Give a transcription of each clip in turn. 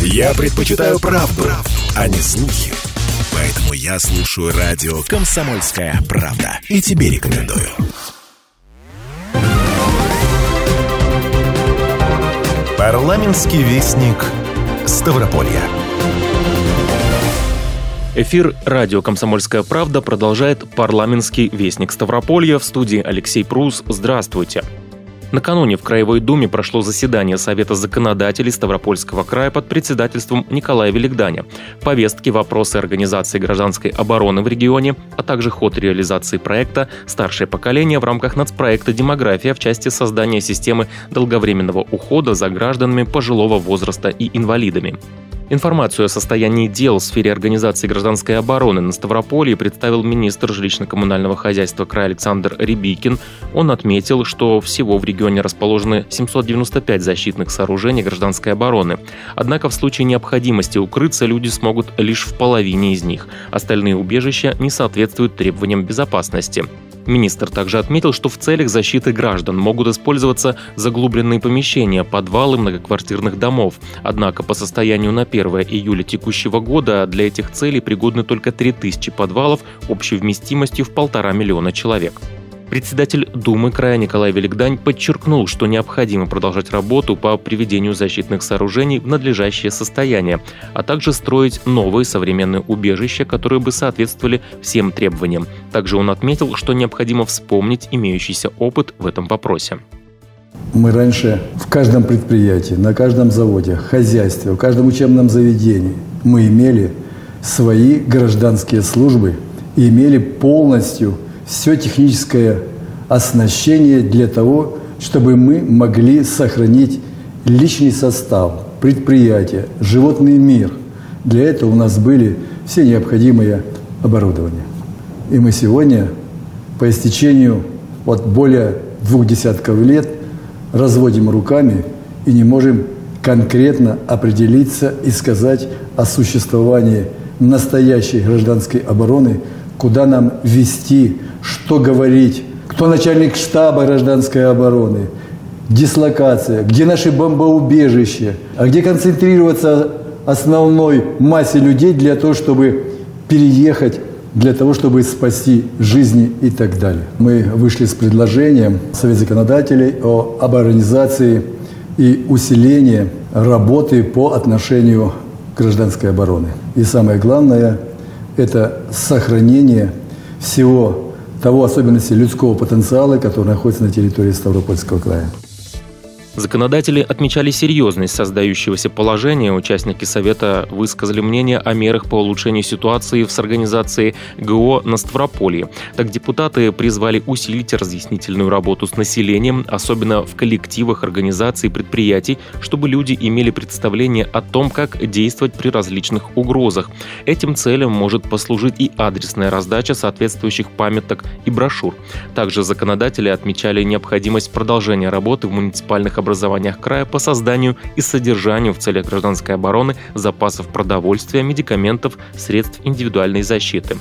Я предпочитаю правду, а не слухи. Поэтому я слушаю радио «Комсомольская правда». И тебе рекомендую. Парламентский вестник Ставрополья. Эфир радио «Комсомольская правда» продолжает парламентский вестник Ставрополья. В студии Алексей Прус. Здравствуйте. Накануне в Краевой Думе прошло заседание Совета законодателей Ставропольского края под председательством Николая Великданя. Повестки, вопросы организации гражданской обороны в регионе, а также ход реализации проекта «Старшее поколение» в рамках нацпроекта «Демография» в части создания системы долговременного ухода за гражданами пожилого возраста и инвалидами. Информацию о состоянии дел в сфере организации гражданской обороны на Ставрополье представил министр жилищно-коммунального хозяйства края Александр Рябикин. Он отметил, что всего в регионе расположены 795 защитных сооружений гражданской обороны. Однако в случае необходимости укрыться люди смогут лишь в половине из них. Остальные убежища не соответствуют требованиям безопасности. Министр также отметил, что в целях защиты граждан могут использоваться заглубленные помещения, подвалы многоквартирных домов. Однако по состоянию на 1 июля текущего года для этих целей пригодны только 3000 подвалов общей вместимостью в полтора миллиона человек. Председатель Думы края Николай Великдань подчеркнул, что необходимо продолжать работу по приведению защитных сооружений в надлежащее состояние, а также строить новые современные убежища, которые бы соответствовали всем требованиям. Также он отметил, что необходимо вспомнить имеющийся опыт в этом вопросе. Мы раньше в каждом предприятии, на каждом заводе, хозяйстве, в каждом учебном заведении мы имели свои гражданские службы и имели полностью все техническое оснащение для того, чтобы мы могли сохранить личный состав, предприятия, животный мир. Для этого у нас были все необходимые оборудования. И мы сегодня по истечению вот более двух десятков лет разводим руками и не можем конкретно определиться и сказать о существовании настоящей гражданской обороны, куда нам вести что говорить, кто начальник штаба гражданской обороны, дислокация, где наши бомбоубежища, а где концентрироваться основной массе людей для того, чтобы переехать, для того, чтобы спасти жизни и так далее. Мы вышли с предложением Совет законодателей о, об и усилении работы по отношению к гражданской обороны. И самое главное – это сохранение всего того особенности людского потенциала, который находится на территории Ставропольского края. Законодатели отмечали серьезность создающегося положения. Участники Совета высказали мнение о мерах по улучшению ситуации с организацией ГО на Ставрополье. Так депутаты призвали усилить разъяснительную работу с населением, особенно в коллективах организаций и предприятий, чтобы люди имели представление о том, как действовать при различных угрозах. Этим целям может послужить и адресная раздача соответствующих памяток и брошюр. Также законодатели отмечали необходимость продолжения работы в муниципальных образованиях края по созданию и содержанию в целях гражданской обороны запасов продовольствия, медикаментов, средств индивидуальной защиты.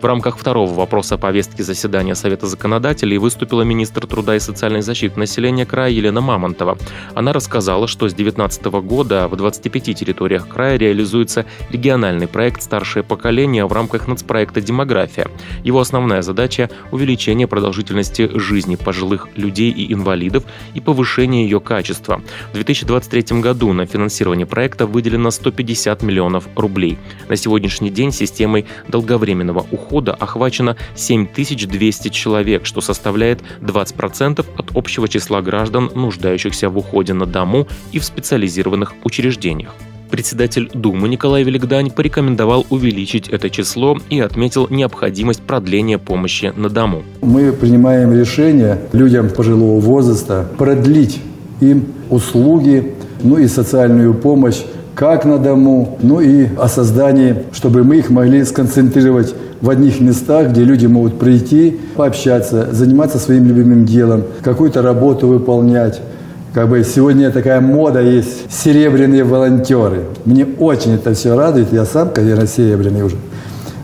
В рамках второго вопроса повестки заседания Совета законодателей выступила министр труда и социальной защиты населения края Елена Мамонтова. Она рассказала, что с 2019 года в 25 территориях края реализуется региональный проект «Старшее поколение» в рамках нацпроекта «Демография». Его основная задача – увеличение продолжительности жизни пожилых людей и инвалидов и повышение ее качества. В 2023 году на финансирование проекта выделено 150 миллионов рублей. На сегодняшний день системой долговременного ухода ухода охвачено 7200 человек, что составляет 20% от общего числа граждан, нуждающихся в уходе на дому и в специализированных учреждениях. Председатель Думы Николай Великдань порекомендовал увеличить это число и отметил необходимость продления помощи на дому. Мы принимаем решение людям пожилого возраста продлить им услуги, ну и социальную помощь как на дому, ну и о создании, чтобы мы их могли сконцентрировать в одних местах, где люди могут прийти, пообщаться, заниматься своим любимым делом, какую-то работу выполнять. Как бы сегодня такая мода есть, серебряные волонтеры. Мне очень это все радует, я сам, конечно, серебряный уже.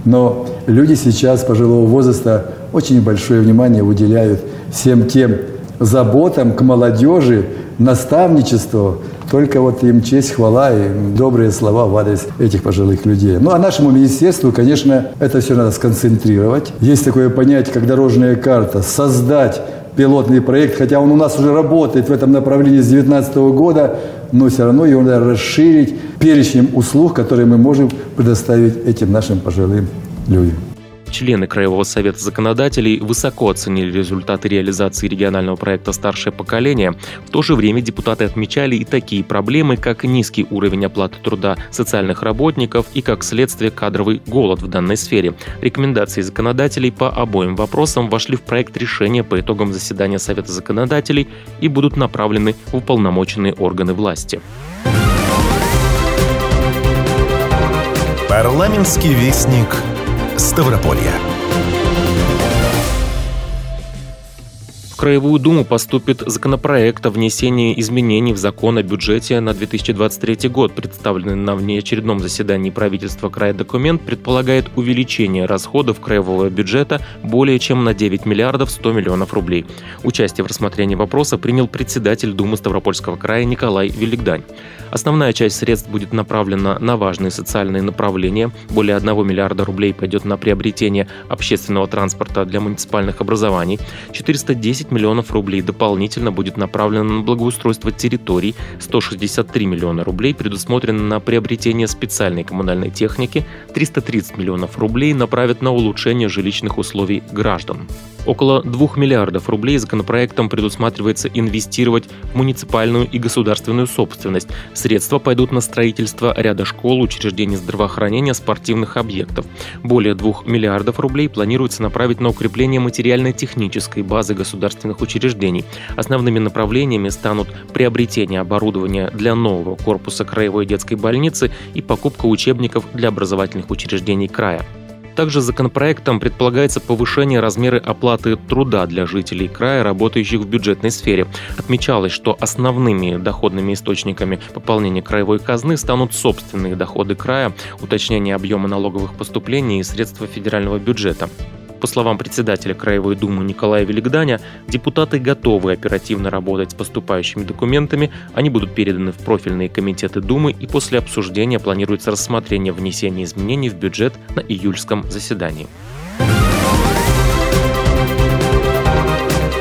Но люди сейчас пожилого возраста очень большое внимание уделяют всем тем заботам к молодежи, наставничеству, Только вот им честь, хвала и добрые слова в адрес этих пожилых людей. Ну, а нашему министерству, конечно, это все надо сконцентрировать. Есть такое понятие, как дорожная карта. Создать пилотный проект, хотя он у нас уже работает в этом направлении с 2019 года, но все равно его надо расширить перечнем услуг, которые мы можем предоставить этим нашим пожилым людям. Члены Краевого совета законодателей высоко оценили результаты реализации регионального проекта «Старшее поколение». В то же время депутаты отмечали и такие проблемы, как низкий уровень оплаты труда социальных работников и, как следствие, кадровый голод в данной сфере. Рекомендации законодателей по обоим вопросам вошли в проект решения по итогам заседания Совета законодателей и будут направлены в уполномоченные органы власти. Парламентский вестник Ставрополья. Краевую Думу поступит законопроект о внесении изменений в закон о бюджете на 2023 год. Представленный на внеочередном заседании правительства края документ предполагает увеличение расходов краевого бюджета более чем на 9 миллиардов 100 миллионов рублей. Участие в рассмотрении вопроса принял председатель Думы Ставропольского края Николай Великдань. Основная часть средств будет направлена на важные социальные направления. Более 1 миллиарда рублей пойдет на приобретение общественного транспорта для муниципальных образований. 410 миллионов рублей дополнительно будет направлено на благоустройство территорий. 163 миллиона рублей предусмотрено на приобретение специальной коммунальной техники. 330 миллионов рублей направят на улучшение жилищных условий граждан. Около 2 миллиардов рублей законопроектом предусматривается инвестировать в муниципальную и государственную собственность. Средства пойдут на строительство ряда школ, учреждений здравоохранения, спортивных объектов. Более 2 миллиардов рублей планируется направить на укрепление материально-технической базы государственных учреждений. Основными направлениями станут приобретение оборудования для нового корпуса краевой детской больницы и покупка учебников для образовательных учреждений края. Также законопроектом предполагается повышение размера оплаты труда для жителей края, работающих в бюджетной сфере. Отмечалось, что основными доходными источниками пополнения краевой казны станут собственные доходы края, уточнение объема налоговых поступлений и средства федерального бюджета. По словам председателя Краевой Думы Николая Великданя, депутаты готовы оперативно работать с поступающими документами, они будут переданы в профильные комитеты Думы и после обсуждения планируется рассмотрение внесения изменений в бюджет на июльском заседании.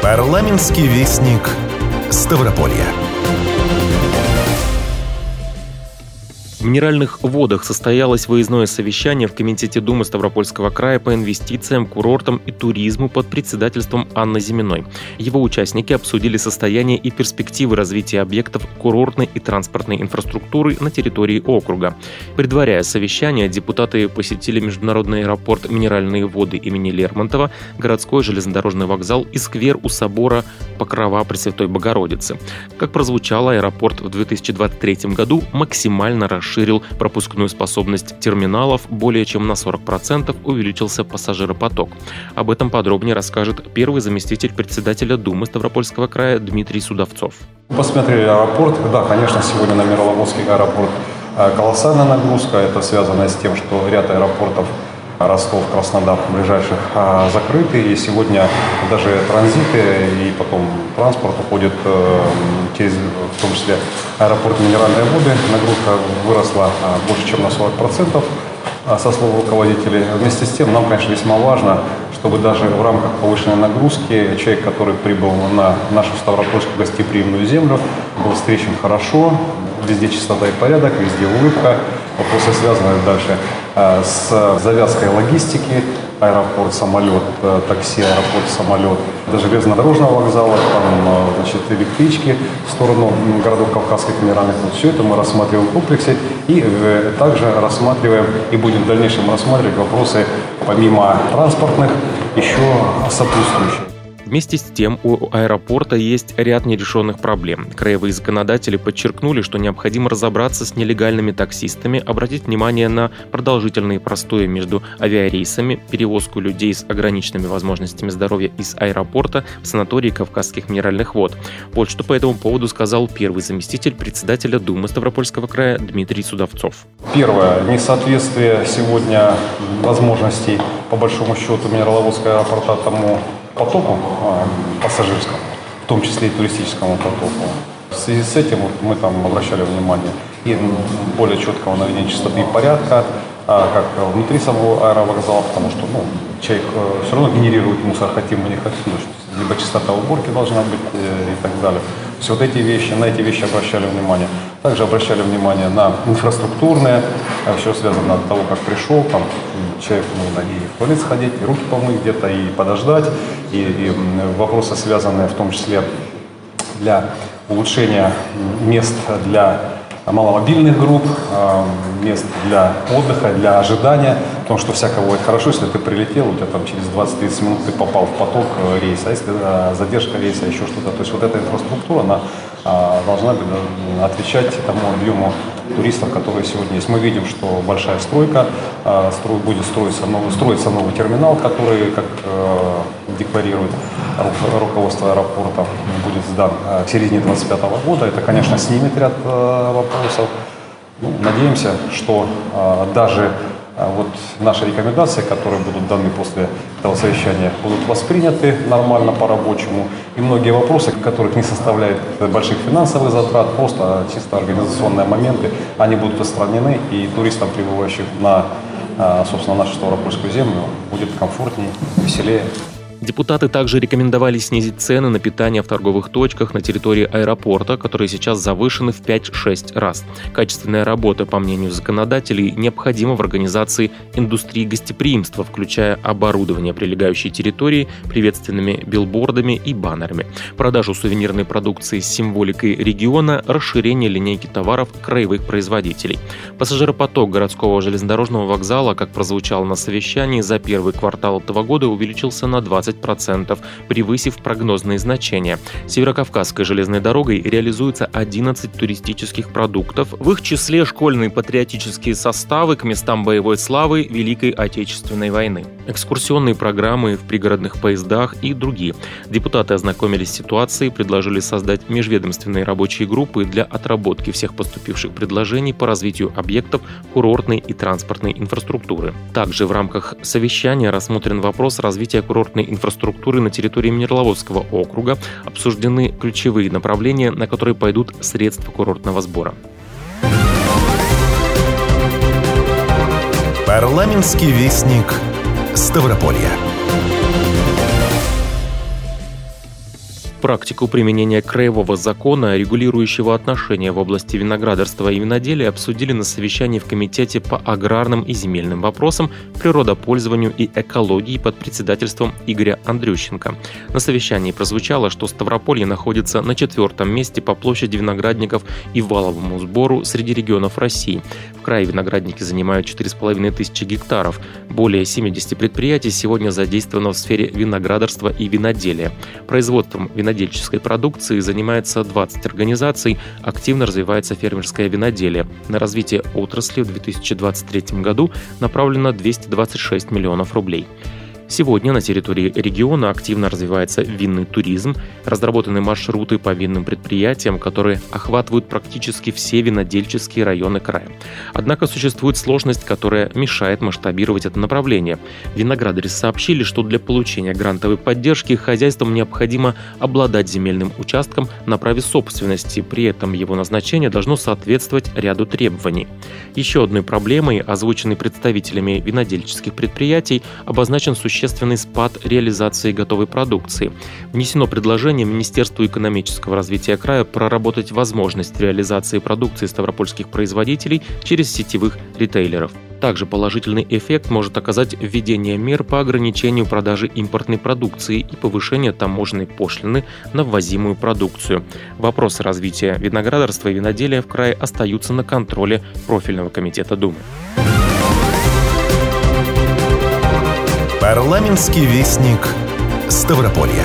Парламентский вестник Ставрополья. В Минеральных водах состоялось выездное совещание в Комитете Думы Ставропольского края по инвестициям, курортам и туризму под председательством Анны Зиминой. Его участники обсудили состояние и перспективы развития объектов курортной и транспортной инфраструктуры на территории округа. Предваряя совещание, депутаты посетили международный аэропорт «Минеральные воды» имени Лермонтова, городской железнодорожный вокзал и сквер у собора Покрова Пресвятой Богородицы. Как прозвучало, аэропорт в 2023 году максимально расширен расширил пропускную способность терминалов, более чем на 40% увеличился пассажиропоток. Об этом подробнее расскажет первый заместитель председателя Думы Ставропольского края Дмитрий Судовцов. Посмотрели аэропорт. Да, конечно, сегодня на Мировозский аэропорт э, колоссальная нагрузка. Это связано с тем, что ряд аэропортов Ростов, Краснодар ближайших а, закрыты, и сегодня даже транзиты и потом транспорт уходит э, через, в том числе, аэропорт Минеральные воды. Нагрузка выросла а, больше, чем на 40% а, со слов руководителей. Вместе с тем, нам, конечно, весьма важно, чтобы даже в рамках повышенной нагрузки человек, который прибыл на нашу Ставропольскую гостеприимную землю, был встречен хорошо, везде чистота и порядок, везде улыбка. Вопросы связаны дальше Э, с завязкой логистики, аэропорт, самолет, э, такси, аэропорт, самолет, до железнодорожного вокзала, там, э, значит, электрички в сторону городов Кавказских минеральных вод. Все это мы рассматриваем в комплексе и также рассматриваем и будем в дальнейшем рассматривать вопросы помимо транспортных еще сопутствующие. Вместе с тем у аэропорта есть ряд нерешенных проблем. Краевые законодатели подчеркнули, что необходимо разобраться с нелегальными таксистами, обратить внимание на продолжительные простои между авиарейсами, перевозку людей с ограниченными возможностями здоровья из аэропорта в санатории Кавказских минеральных вод. Вот что по этому поводу сказал первый заместитель председателя Думы Ставропольского края Дмитрий Судовцов. Первое. Несоответствие сегодня возможностей, по большому счету, Минераловодского аэропорта тому потоку а, пассажирскому, в том числе и туристическому потоку. В связи с этим мы там обращали внимание и более четкого наведения чистоты и порядка, а, как внутри самого аэровокзала, потому что ну, человек э, все равно генерирует мусор, хотим мы не хотим, либо чистота уборки должна быть э, и так далее. Все вот эти вещи, на эти вещи обращали внимание. Также обращали внимание на инфраструктурные, э, все связано от того, как пришел, там человек нужно и в туалет сходить, и руки помыть где-то, и подождать, и, и вопросы, связанные в том числе для улучшения мест для маломобильных групп, э, мест для отдыха, для ожидания. Потому что всяко бывает хорошо, если ты прилетел, у тебя там через 20-30 минут ты попал в поток э, рейса, а если э, задержка рейса, еще что-то. То есть вот эта инфраструктура, она должна отвечать тому объему туристов, которые сегодня есть. Мы видим, что большая стройка, будет строиться новый, строится новый терминал, который, как декларирует руководство аэропорта, будет сдан к середине 2025 года. Это, конечно, снимет ряд вопросов. Ну, надеемся, что даже вот наши рекомендации, которые будут даны после этого совещания, будут восприняты нормально по-рабочему. И многие вопросы, которых не составляет больших финансовых затрат, просто чисто организационные моменты, они будут устранены, и туристам, прибывающим на, собственно, нашу Ставропольскую землю, будет комфортнее, веселее. Депутаты также рекомендовали снизить цены на питание в торговых точках на территории аэропорта, которые сейчас завышены в 5-6 раз. Качественная работа, по мнению законодателей, необходима в организации индустрии гостеприимства, включая оборудование прилегающей территории приветственными билбордами и баннерами, продажу сувенирной продукции с символикой региона, расширение линейки товаров краевых производителей. Пассажиропоток городского железнодорожного вокзала, как прозвучало на совещании, за первый квартал этого года увеличился на 20 20%, превысив прогнозные значения. Северокавказской железной дорогой реализуется 11 туристических продуктов, в их числе школьные патриотические составы к местам боевой славы Великой Отечественной войны, экскурсионные программы в пригородных поездах и другие. Депутаты ознакомились с ситуацией, предложили создать межведомственные рабочие группы для отработки всех поступивших предложений по развитию объектов курортной и транспортной инфраструктуры. Также в рамках совещания рассмотрен вопрос развития курортной инфраструктуры инфраструктуры на территории Минерловодского округа обсуждены ключевые направления, на которые пойдут средства курортного сбора. Парламентский вестник Ставрополья. Практику применения краевого закона, регулирующего отношения в области виноградарства и виноделия, обсудили на совещании в Комитете по аграрным и земельным вопросам, природопользованию и экологии под председательством Игоря Андрющенко. На совещании прозвучало, что Ставрополье находится на четвертом месте по площади виноградников и валовому сбору среди регионов России. Крае виноградники занимают 4,5 тысячи гектаров. Более 70 предприятий сегодня задействовано в сфере виноградарства и виноделия. Производством винодельческой продукции занимается 20 организаций, активно развивается фермерское виноделие. На развитие отрасли в 2023 году направлено 226 миллионов рублей. Сегодня на территории региона активно развивается винный туризм, разработаны маршруты по винным предприятиям, которые охватывают практически все винодельческие районы края. Однако существует сложность, которая мешает масштабировать это направление. Виноградари сообщили, что для получения грантовой поддержки хозяйствам необходимо обладать земельным участком на праве собственности, при этом его назначение должно соответствовать ряду требований. Еще одной проблемой, озвученной представителями винодельческих предприятий, обозначен существенный существенный спад реализации готовой продукции. Внесено предложение Министерству экономического развития края проработать возможность реализации продукции ставропольских производителей через сетевых ритейлеров. Также положительный эффект может оказать введение мер по ограничению продажи импортной продукции и повышение таможенной пошлины на ввозимую продукцию. Вопросы развития виноградарства и виноделия в крае остаются на контроле профильного комитета Думы. Парламентский вестник Ставрополья.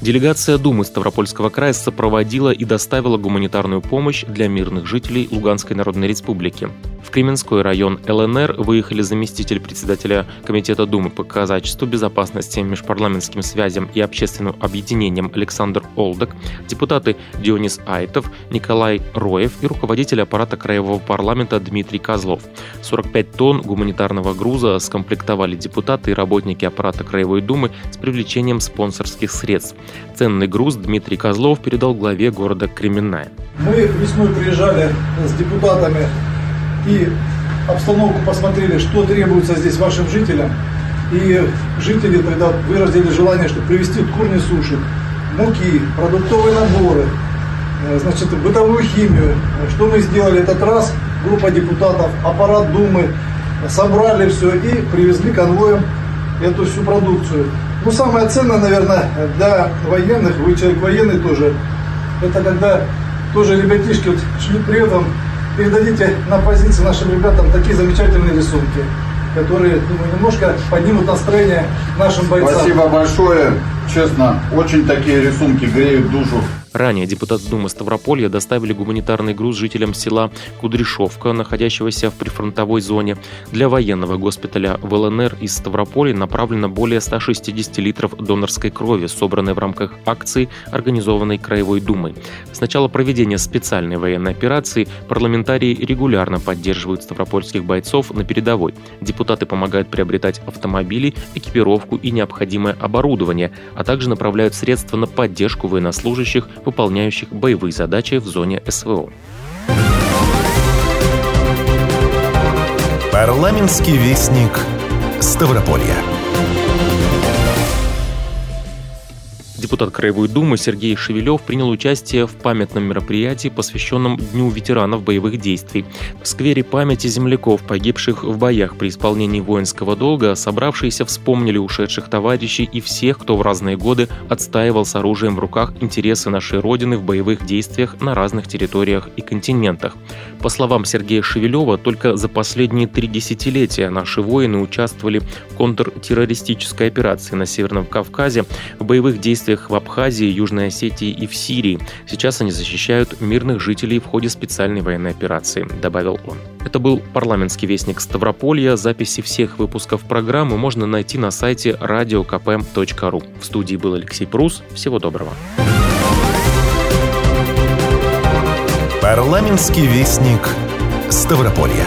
Делегация Думы Ставропольского края сопроводила и доставила гуманитарную помощь для мирных жителей Луганской Народной Республики. В Кременской район ЛНР выехали заместитель председателя Комитета Думы по казачеству, безопасности, межпарламентским связям и общественным объединениям Александр Олдок, депутаты Дионис Айтов, Николай Роев и руководитель аппарата Краевого парламента Дмитрий Козлов. 45 тонн гуманитарного груза скомплектовали депутаты и работники аппарата Краевой Думы с привлечением спонсорских средств. Ценный груз Дмитрий Козлов передал главе города Кременная. Мы весной приезжали с депутатами и обстановку посмотрели, что требуется здесь вашим жителям. И жители тогда выразили желание, чтобы привезти курни сушек, муки, продуктовые наборы, э, значит, бытовую химию. Что мы сделали этот раз? Группа депутатов, аппарат Думы, собрали все и привезли конвоем эту всю продукцию. Ну, самое ценное, наверное, для военных, вы человек военный тоже, это когда тоже ребятишки вот шли при этом передадите на позиции нашим ребятам такие замечательные рисунки, которые думаю, немножко поднимут настроение нашим бойцам. Спасибо большое. Честно, очень такие рисунки греют душу. Ранее депутаты Думы Ставрополья доставили гуманитарный груз жителям села Кудряшовка, находящегося в прифронтовой зоне. Для военного госпиталя в ЛНР из Ставрополья направлено более 160 литров донорской крови, собранной в рамках акции, организованной Краевой Думой. С начала проведения специальной военной операции парламентарии регулярно поддерживают ставропольских бойцов на передовой. Депутаты помогают приобретать автомобили, экипировку и необходимое оборудование, а также направляют средства на поддержку военнослужащих выполняющих боевые задачи в зоне СВО. Парламентский вестник Ставрополья. Депутат Краевой Думы Сергей Шевелев принял участие в памятном мероприятии, посвященном Дню ветеранов боевых действий. В сквере памяти земляков, погибших в боях при исполнении воинского долга, собравшиеся вспомнили ушедших товарищей и всех, кто в разные годы отстаивал с оружием в руках интересы нашей Родины в боевых действиях на разных территориях и континентах. По словам Сергея Шевелева, только за последние три десятилетия наши воины участвовали в контртеррористической операции на Северном Кавказе, в боевых действиях действиях в Абхазии, Южной Осетии и в Сирии. Сейчас они защищают мирных жителей в ходе специальной военной операции, добавил он. Это был парламентский вестник Ставрополья. Записи всех выпусков программы можно найти на сайте radiokp.ru. В студии был Алексей Прус. Всего доброго. Парламентский вестник Ставрополья.